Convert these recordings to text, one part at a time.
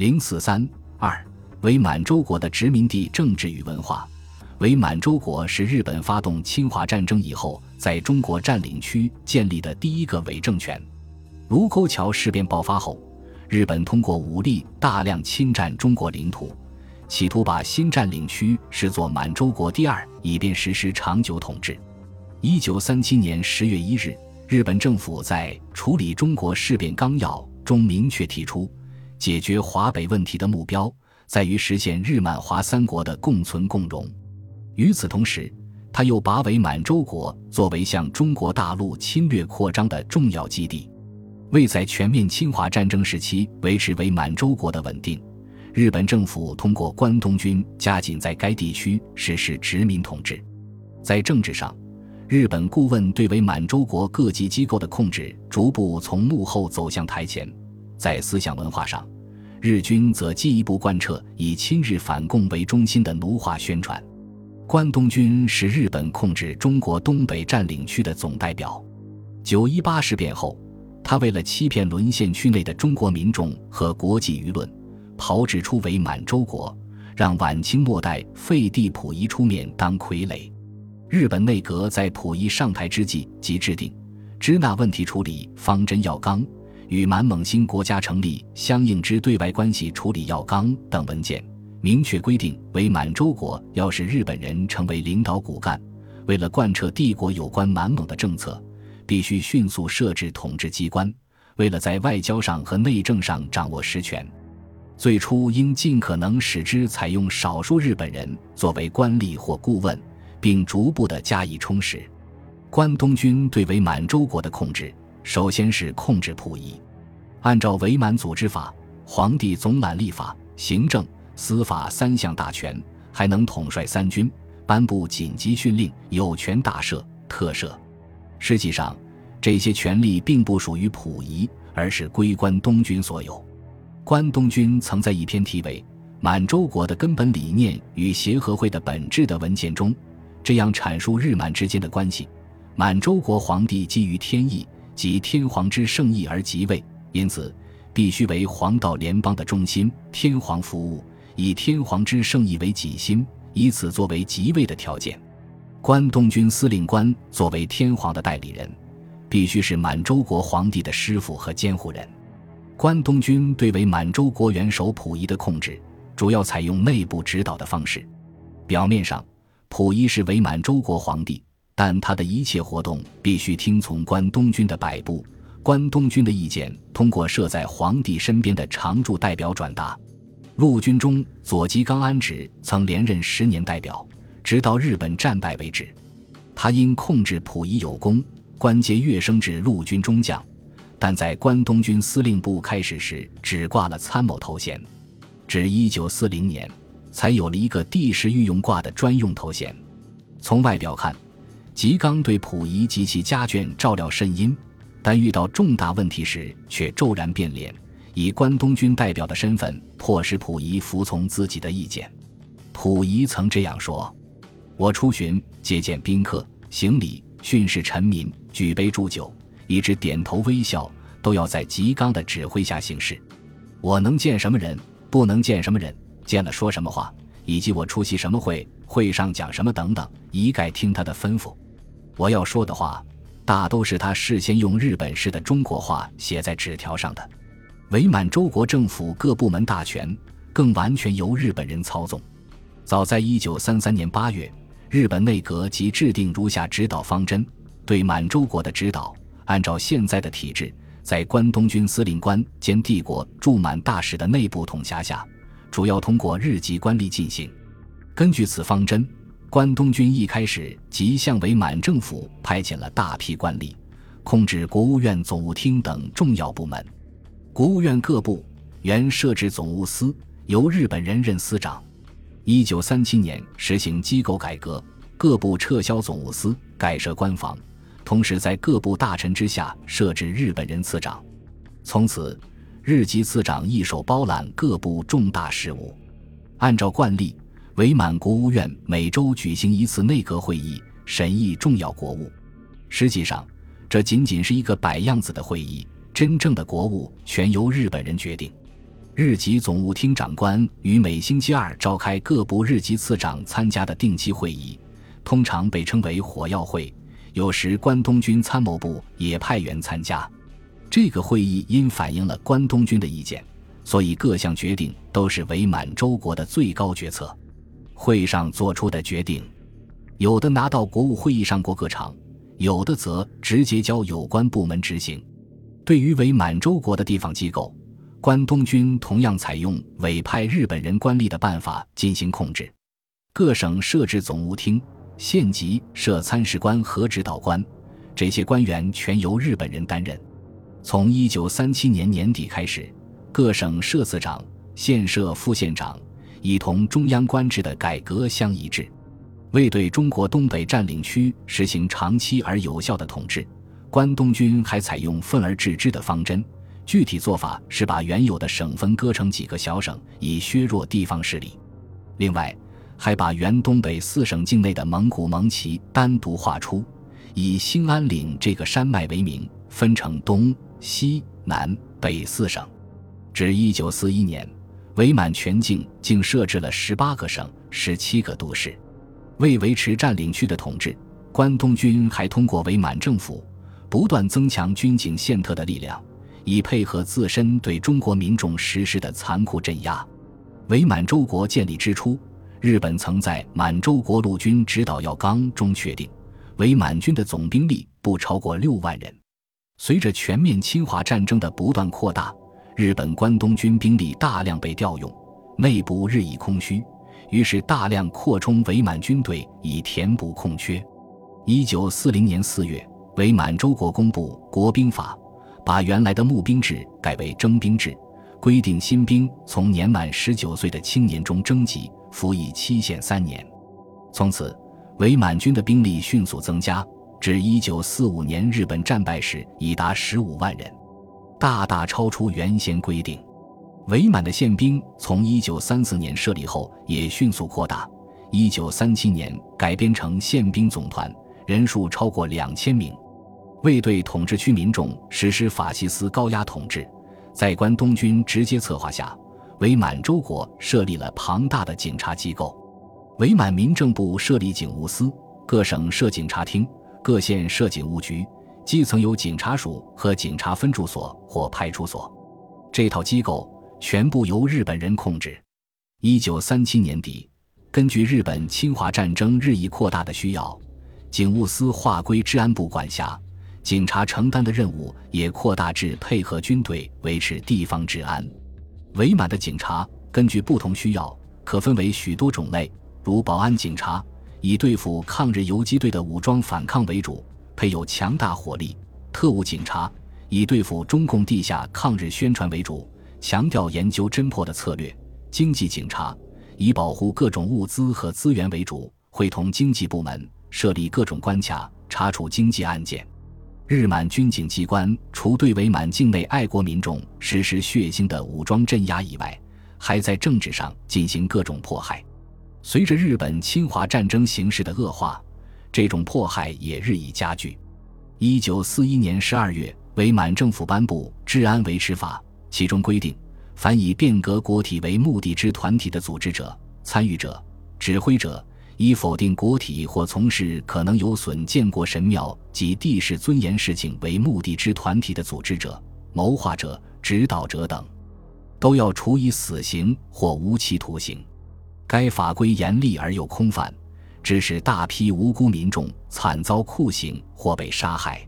零四三二伪满洲国的殖民地政治与文化。伪满洲国是日本发动侵华战争以后，在中国占领区建立的第一个伪政权。卢沟桥事变爆发后，日本通过武力大量侵占中国领土，企图把新占领区视作满洲国第二，以便实施长久统治。一九三七年十月一日，日本政府在处理中国事变纲要中明确提出。解决华北问题的目标在于实现日满华三国的共存共荣。与此同时，他又把伪满洲国作为向中国大陆侵略扩张的重要基地。为在全面侵华战争时期维持伪满洲国的稳定，日本政府通过关东军加紧在该地区实施殖民统治。在政治上，日本顾问对伪满洲国各级机构的控制逐步从幕后走向台前。在思想文化上，日军则进一步贯彻以亲日反共为中心的奴化宣传。关东军是日本控制中国东北占领区的总代表。九一八事变后，他为了欺骗沦陷区内的中国民众和国际舆论，炮制出伪满洲国，让晚清末代废帝溥仪出面当傀儡。日本内阁在溥仪上台之际即制定《支那问题处理方针要纲》。与满蒙新国家成立相应之对外关系处理要纲等文件，明确规定，为满洲国要使日本人成为领导骨干，为了贯彻帝国有关满蒙的政策，必须迅速设置统治机关；为了在外交上和内政上掌握实权，最初应尽可能使之采用少数日本人作为官吏或顾问，并逐步的加以充实。关东军对伪满洲国的控制。首先是控制溥仪，按照伪满组织法，皇帝总揽立法、行政、司法三项大权，还能统帅三军，颁布紧急训令，有权大赦、特赦。实际上，这些权力并不属于溥仪，而是归关东军所有。关东军曾在一篇题为《满洲国的根本理念与协和会的本质》的文件中，这样阐述日满之间的关系：满洲国皇帝基于天意。即天皇之圣意而即位，因此必须为皇道联邦的中心，天皇服务，以天皇之圣意为己心，以此作为即位的条件。关东军司令官作为天皇的代理人，必须是满洲国皇帝的师傅和监护人。关东军对为满洲国元首溥仪的控制，主要采用内部指导的方式。表面上，溥仪是伪满洲国皇帝。但他的一切活动必须听从关东军的摆布，关东军的意见通过设在皇帝身边的常驻代表转达。陆军中佐吉刚安直曾连任十年代表，直到日本战败为止。他因控制溥仪有功，官阶跃升至陆军中将，但在关东军司令部开始时只挂了参谋头衔，至一九四零年才有了一个帝室御用挂的专用头衔。从外表看。吉刚对溥仪及其家眷照料甚殷，但遇到重大问题时却骤然变脸，以关东军代表的身份迫使溥仪服从自己的意见。溥仪曾这样说：“我出巡接见宾客，行礼训示臣民，举杯祝酒，以致点头微笑，都要在吉刚的指挥下行事。我能见什么人，不能见什么人，见了说什么话，以及我出席什么会，会上讲什么等等，一概听他的吩咐。”我要说的话，大都是他事先用日本式的中国话写在纸条上的。伪满洲国政府各部门大权更完全由日本人操纵。早在一九三三年八月，日本内阁即制定如下指导方针：对满洲国的指导，按照现在的体制，在关东军司令官兼帝国驻满大使的内部统辖下，主要通过日籍官吏进行。根据此方针。关东军一开始即向伪满政府派遣了大批官吏，控制国务院总务厅等重要部门。国务院各部原设置总务司，由日本人任司长。一九三七年实行机构改革，各部撤销总务司，改设官房，同时在各部大臣之下设置日本人次长。从此，日籍次长一手包揽各部重大事务。按照惯例。伪满国务院每周举行一次内阁会议，审议重要国务。实际上，这仅仅是一个摆样子的会议，真正的国务全由日本人决定。日籍总务厅长官于每星期二召开各部日籍次长参加的定期会议，通常被称为“火药会”。有时关东军参谋部也派员参加。这个会议因反映了关东军的意见，所以各项决定都是伪满洲国的最高决策。会上做出的决定，有的拿到国务会议上过个场，有的则直接交有关部门执行。对于伪满洲国的地方机构，关东军同样采用委派日本人官吏的办法进行控制。各省设置总务厅，县级设参事官和指导官，这些官员全由日本人担任。从一九三七年年底开始，各省设次长，县设副县长，以同中央官制的改革相一致。为对中国东北占领区实行长期而有效的统治，关东军还采用分而治之的方针。具体做法是把原有的省分割成几个小省，以削弱地方势力。另外，还把原东北四省境内的蒙古蒙旗单独划出，以兴安岭这个山脉为名，分成东。西南北四省，至一九四一年，伪满全境竟设置了十八个省、十七个都市。为维持占领区的统治，关东军还通过伪满政府不断增强军警宪特的力量，以配合自身对中国民众实施的残酷镇压。伪满洲国建立之初，日本曾在《满洲国陆军指导要纲》中确定，伪满军的总兵力不超过六万人。随着全面侵华战争的不断扩大，日本关东军兵力大量被调用，内部日益空虚，于是大量扩充伪满军队以填补空缺。一九四零年四月，伪满洲国公布《国兵法》，把原来的募兵制改为征兵制，规定新兵从年满十九岁的青年中征集，服役期限三年。从此，伪满军的兵力迅速增加。至一九四五年，日本战败时已达十五万人，大大超出原先规定。伪满的宪兵从一九三四年设立后也迅速扩大，一九三七年改编成宪兵总团，人数超过两千名。为对统治区民众实施法西斯高压统治，在关东军直接策划下，伪满洲国设立了庞大的警察机构。伪满民政部设立警务司，各省设警察厅。各县设警务局，基层有警察署和警察分驻所或派出所。这套机构全部由日本人控制。一九三七年底，根据日本侵华战争日益扩大的需要，警务司划归治安部管辖，警察承担的任务也扩大至配合军队维持地方治安。伪满的警察根据不同需要，可分为许多种类，如保安警察。以对付抗日游击队的武装反抗为主，配有强大火力；特务警察以对付中共地下抗日宣传为主，强调研究侦破的策略；经济警察以保护各种物资和资源为主，会同经济部门设立各种关卡，查处经济案件。日满军警机关除对伪满境内爱国民众实施血腥的武装镇压以外，还在政治上进行各种迫害。随着日本侵华战争形势的恶化，这种迫害也日益加剧。一九四一年十二月，伪满政府颁布《治安维持法》，其中规定，凡以变革国体为目的之团体的组织者、参与者、指挥者，以否定国体或从事可能有损建国神庙及地势尊严事情为目的之团体的组织者、谋划者、指导者等，都要处以死刑或无期徒刑。该法规严厉而又空泛，致使大批无辜民众惨遭酷刑或被杀害。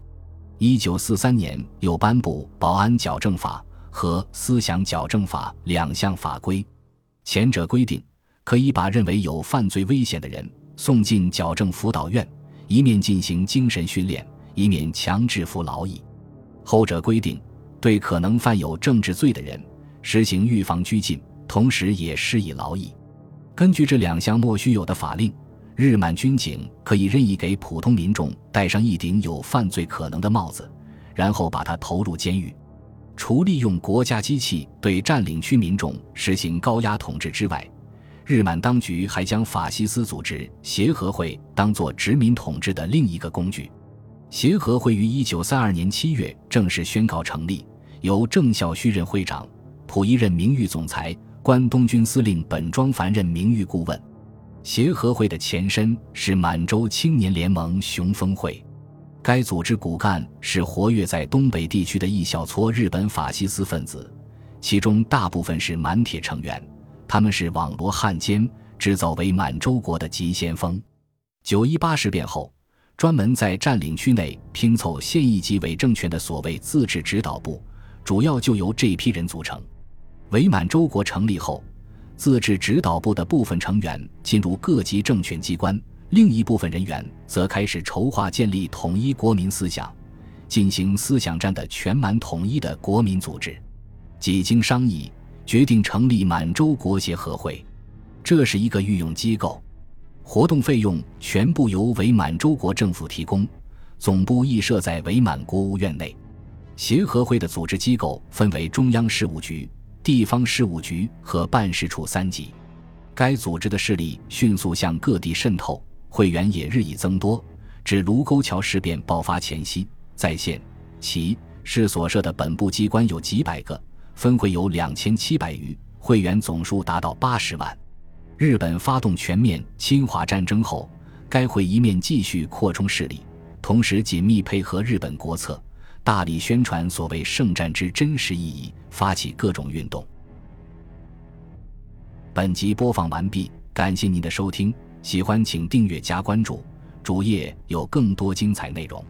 一九四三年又颁布《保安矫正法》和《思想矫正法》两项法规，前者规定可以把认为有犯罪危险的人送进矫正辅导院，一面进行精神训练，以免强制服劳役；后者规定对可能犯有政治罪的人实行预防拘禁，同时也施以劳役。根据这两项莫须有的法令，日满军警可以任意给普通民众戴上一顶有犯罪可能的帽子，然后把他投入监狱。除利用国家机器对占领区民众实行高压统治之外，日满当局还将法西斯组织协和会当作殖民统治的另一个工具。协和会于一九三二年七月正式宣告成立，由郑孝胥任会长。溥仪任名誉总裁，关东军司令本庄繁任名誉顾问。协和会的前身是满洲青年联盟雄风会，该组织骨干是活跃在东北地区的一小撮日本法西斯分子，其中大部分是满铁成员，他们是网罗汉奸、制造伪满洲国的急先锋。九一八事变后，专门在占领区内拼凑现役级伪政权的所谓自治指导部，主要就由这批人组成。伪满洲国成立后。自治指导部的部分成员进入各级政权机关，另一部分人员则开始筹划建立统一国民思想、进行思想战的全满统一的国民组织。几经商议，决定成立满洲国协和会。这是一个御用机构，活动费用全部由伪满洲国政府提供，总部亦设在伪满国务院内。协和会的组织机构分为中央事务局。地方事务局和办事处三级，该组织的势力迅速向各地渗透，会员也日益增多。至卢沟桥事变爆发前夕，在县、旗、市所设的本部机关有几百个，分会有两千七百余，会员总数达到八十万。日本发动全面侵华战争后，该会一面继续扩充势力，同时紧密配合日本国策。大力宣传所谓圣战之真实意义，发起各种运动。本集播放完毕，感谢您的收听，喜欢请订阅加关注，主页有更多精彩内容。